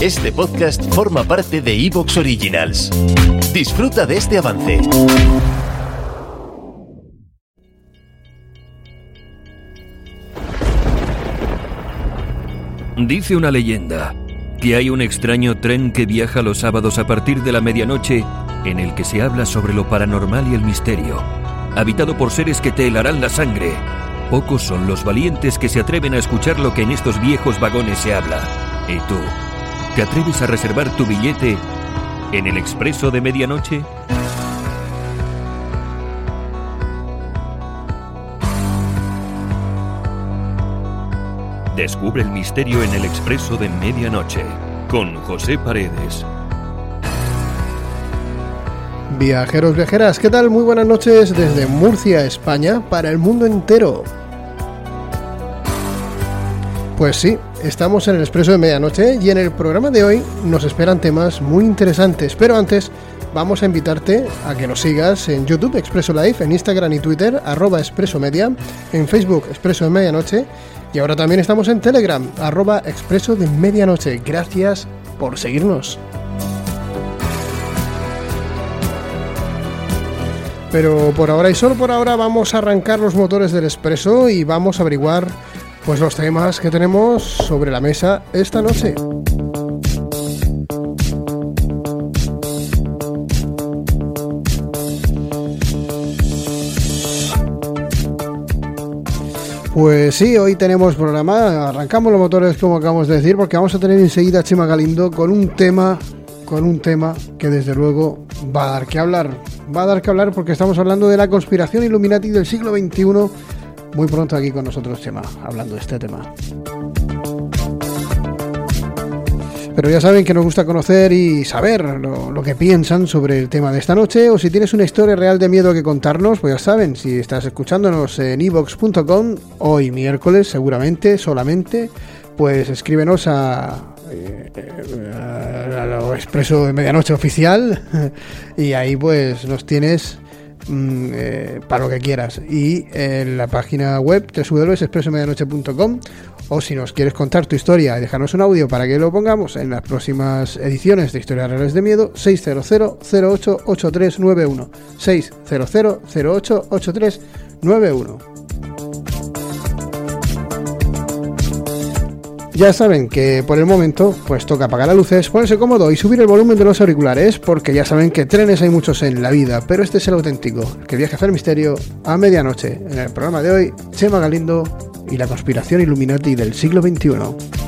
Este podcast forma parte de Evox Originals. Disfruta de este avance. Dice una leyenda que hay un extraño tren que viaja los sábados a partir de la medianoche en el que se habla sobre lo paranormal y el misterio, habitado por seres que te helarán la sangre. Pocos son los valientes que se atreven a escuchar lo que en estos viejos vagones se habla. ¿Y tú? ¿Te atreves a reservar tu billete en el expreso de medianoche? Descubre el misterio en el expreso de medianoche con José Paredes. Viajeros, viajeras, ¿qué tal? Muy buenas noches desde Murcia, España, para el mundo entero. Pues sí, estamos en el Expreso de Medianoche y en el programa de hoy nos esperan temas muy interesantes, pero antes vamos a invitarte a que nos sigas en YouTube Expreso Live, en Instagram y Twitter arroba Expreso Media, en Facebook Expreso de Medianoche y ahora también estamos en Telegram arroba Expreso de Medianoche. Gracias por seguirnos. Pero por ahora y solo por ahora vamos a arrancar los motores del Expreso y vamos a averiguar pues los temas que tenemos sobre la mesa esta noche. Pues sí, hoy tenemos programa, arrancamos los motores como acabamos de decir, porque vamos a tener enseguida a Chema Galindo con un tema, con un tema que desde luego va a dar que hablar. Va a dar que hablar porque estamos hablando de la conspiración Illuminati del siglo XXI muy pronto aquí con nosotros Chema, hablando de este tema. Pero ya saben que nos gusta conocer y saber lo, que piensan sobre el tema de esta noche. O si tienes una historia real de miedo que contarnos, pues ya saben, si estás escuchándonos en evox.com, hoy miércoles seguramente, solamente, pues escríbenos a, eh, a, a lo expreso de medianoche oficial y ahí pues nos tienes Mm, eh, para lo que quieras. Y en la página web www.expresomedianoche.com o si nos quieres contar tu historia y dejarnos un audio para que lo pongamos en las próximas ediciones de Historias Reales de Miedo, 600 08 Ya saben que por el momento pues toca apagar las luces, ponerse cómodo y subir el volumen de los auriculares porque ya saben que trenes hay muchos en la vida, pero este es el auténtico, que viaja a hacer misterio a medianoche. En el programa de hoy, Chema Galindo y la conspiración Illuminati del siglo XXI.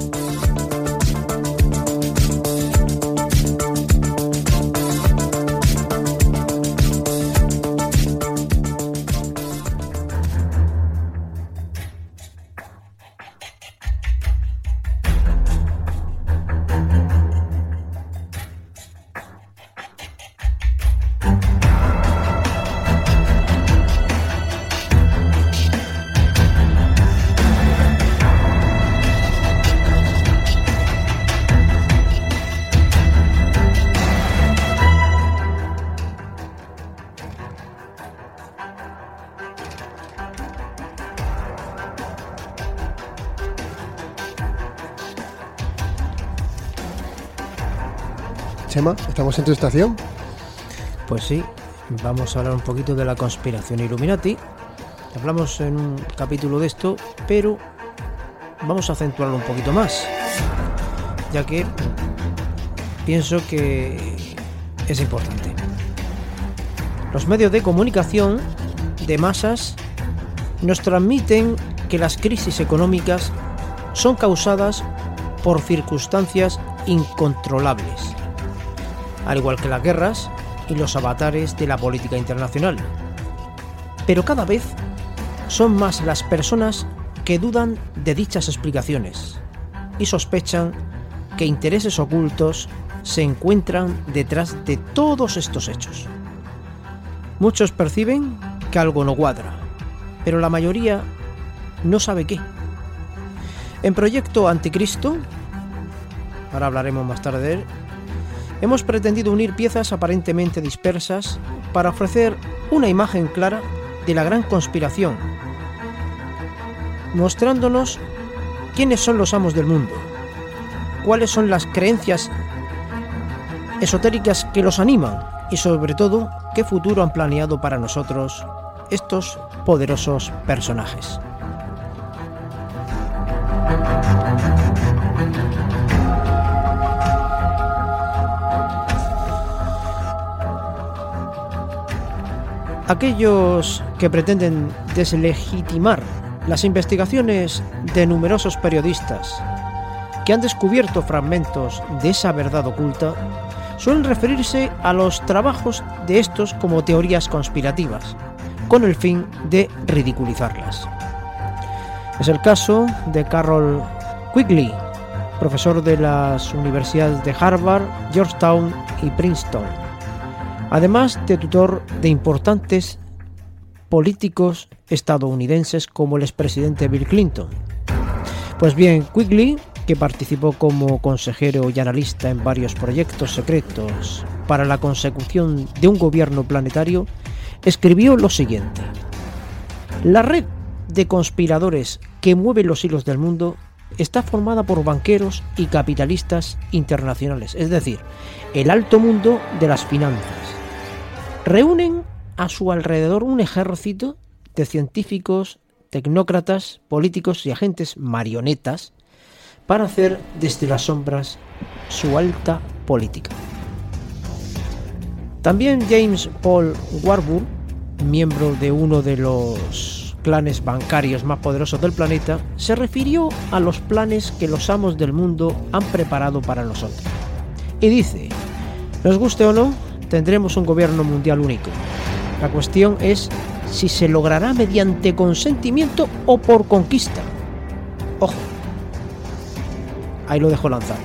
Chema, ¿estamos en tu estación? Pues sí, vamos a hablar un poquito de la conspiración Illuminati. Hablamos en un capítulo de esto, pero vamos a acentuarlo un poquito más, ya que pienso que es importante. Los medios de comunicación de masas nos transmiten que las crisis económicas son causadas por circunstancias incontrolables al igual que las guerras y los avatares de la política internacional. Pero cada vez son más las personas que dudan de dichas explicaciones y sospechan que intereses ocultos se encuentran detrás de todos estos hechos. Muchos perciben que algo no cuadra, pero la mayoría no sabe qué. En Proyecto Anticristo, ahora hablaremos más tarde de él, hemos pretendido unir piezas aparentemente dispersas para ofrecer una imagen clara de la gran conspiración, mostrándonos quiénes son los amos del mundo, cuáles son las creencias esotéricas que los animan y sobre todo qué futuro han planeado para nosotros estos poderosos personajes. Aquellos que pretenden deslegitimar las investigaciones de numerosos periodistas que han descubierto fragmentos de esa verdad oculta suelen referirse a los trabajos de estos como teorías conspirativas, con el fin de ridiculizarlas. Es el caso de Carroll Quigley, profesor de las universidades de Harvard, Georgetown y Princeton además de tutor de importantes políticos estadounidenses como el expresidente Bill Clinton. Pues bien, Quigley, que participó como consejero y analista en varios proyectos secretos para la consecución de un gobierno planetario, escribió lo siguiente. La red de conspiradores que mueve los hilos del mundo está formada por banqueros y capitalistas internacionales, es decir, el alto mundo de las finanzas reúnen a su alrededor un ejército de científicos, tecnócratas, políticos y agentes marionetas para hacer desde las sombras su alta política. También James Paul Warburg, miembro de uno de los clanes bancarios más poderosos del planeta, se refirió a los planes que los amos del mundo han preparado para nosotros. Y dice, nos guste o no, tendremos un gobierno mundial único. La cuestión es si se logrará mediante consentimiento o por conquista. Ojo. Ahí lo dejo lanzar.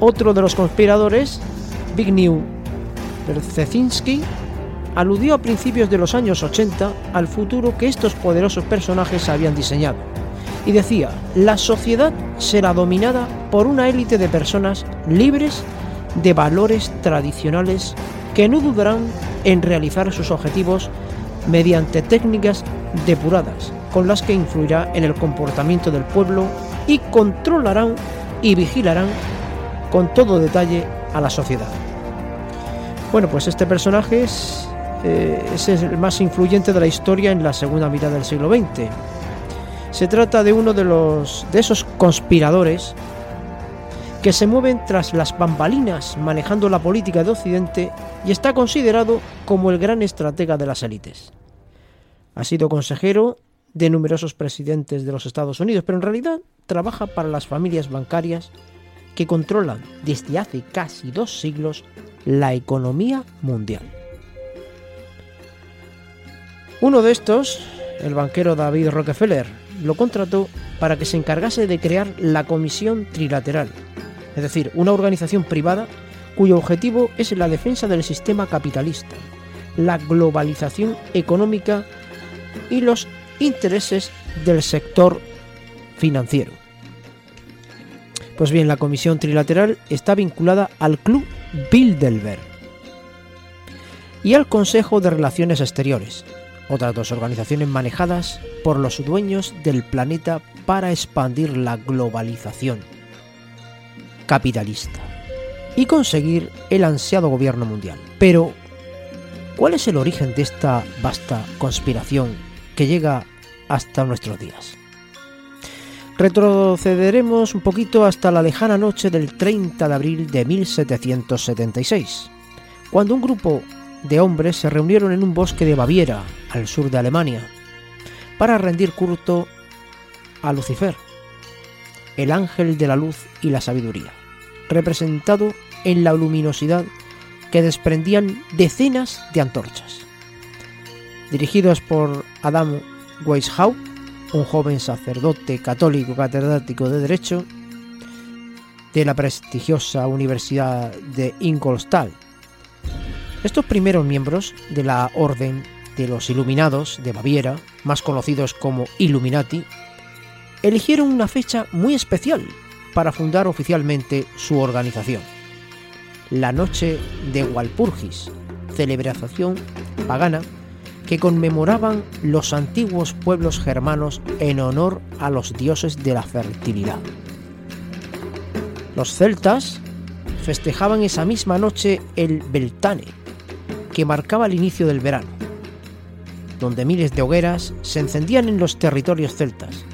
Otro de los conspiradores, Zbigniew Brzezinski, aludió a principios de los años 80 al futuro que estos poderosos personajes habían diseñado. Y decía, la sociedad será dominada por una élite de personas libres de valores tradicionales que no dudarán en realizar sus objetivos mediante técnicas depuradas, con las que influirá en el comportamiento del pueblo y controlarán y vigilarán con todo detalle a la sociedad. Bueno, pues este personaje es, eh, es el más influyente de la historia en la segunda mitad del siglo XX. Se trata de uno de, los, de esos conspiradores que se mueven tras las bambalinas manejando la política de Occidente y está considerado como el gran estratega de las élites. Ha sido consejero de numerosos presidentes de los Estados Unidos, pero en realidad trabaja para las familias bancarias que controlan desde hace casi dos siglos la economía mundial. Uno de estos, el banquero David Rockefeller, lo contrató para que se encargase de crear la Comisión Trilateral, es decir, una organización privada cuyo objetivo es la defensa del sistema capitalista, la globalización económica y los intereses del sector financiero. Pues bien, la Comisión Trilateral está vinculada al Club Bilderberg y al Consejo de Relaciones Exteriores, otras dos organizaciones manejadas por los dueños del planeta para expandir la globalización capitalista y conseguir el ansiado gobierno mundial. Pero, ¿cuál es el origen de esta vasta conspiración que llega hasta nuestros días? Retrocederemos un poquito hasta la lejana noche del 30 de abril de 1776, cuando un grupo de hombres se reunieron en un bosque de Baviera, al sur de Alemania, para rendir culto a Lucifer, el ángel de la luz y la sabiduría, representado en la luminosidad que desprendían decenas de antorchas. Dirigidos por Adam Weishaupt, un joven sacerdote católico catedrático de Derecho, de la prestigiosa Universidad de Ingolstadt. Estos primeros miembros de la Orden de los Iluminados de Baviera, más conocidos como Illuminati, eligieron una fecha muy especial para fundar oficialmente su organización, la Noche de Walpurgis, celebración pagana que conmemoraban los antiguos pueblos germanos en honor a los dioses de la fertilidad. Los celtas festejaban esa misma noche el Beltane, que marcaba el inicio del verano, donde miles de hogueras se encendían en los territorios celtas,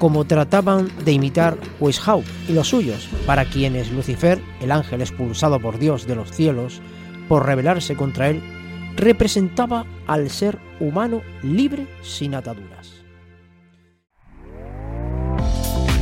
como trataban de imitar Weishaupt y los suyos, para quienes Lucifer, el ángel expulsado por Dios de los cielos, por rebelarse contra él, representaba al ser humano libre sin ataduras.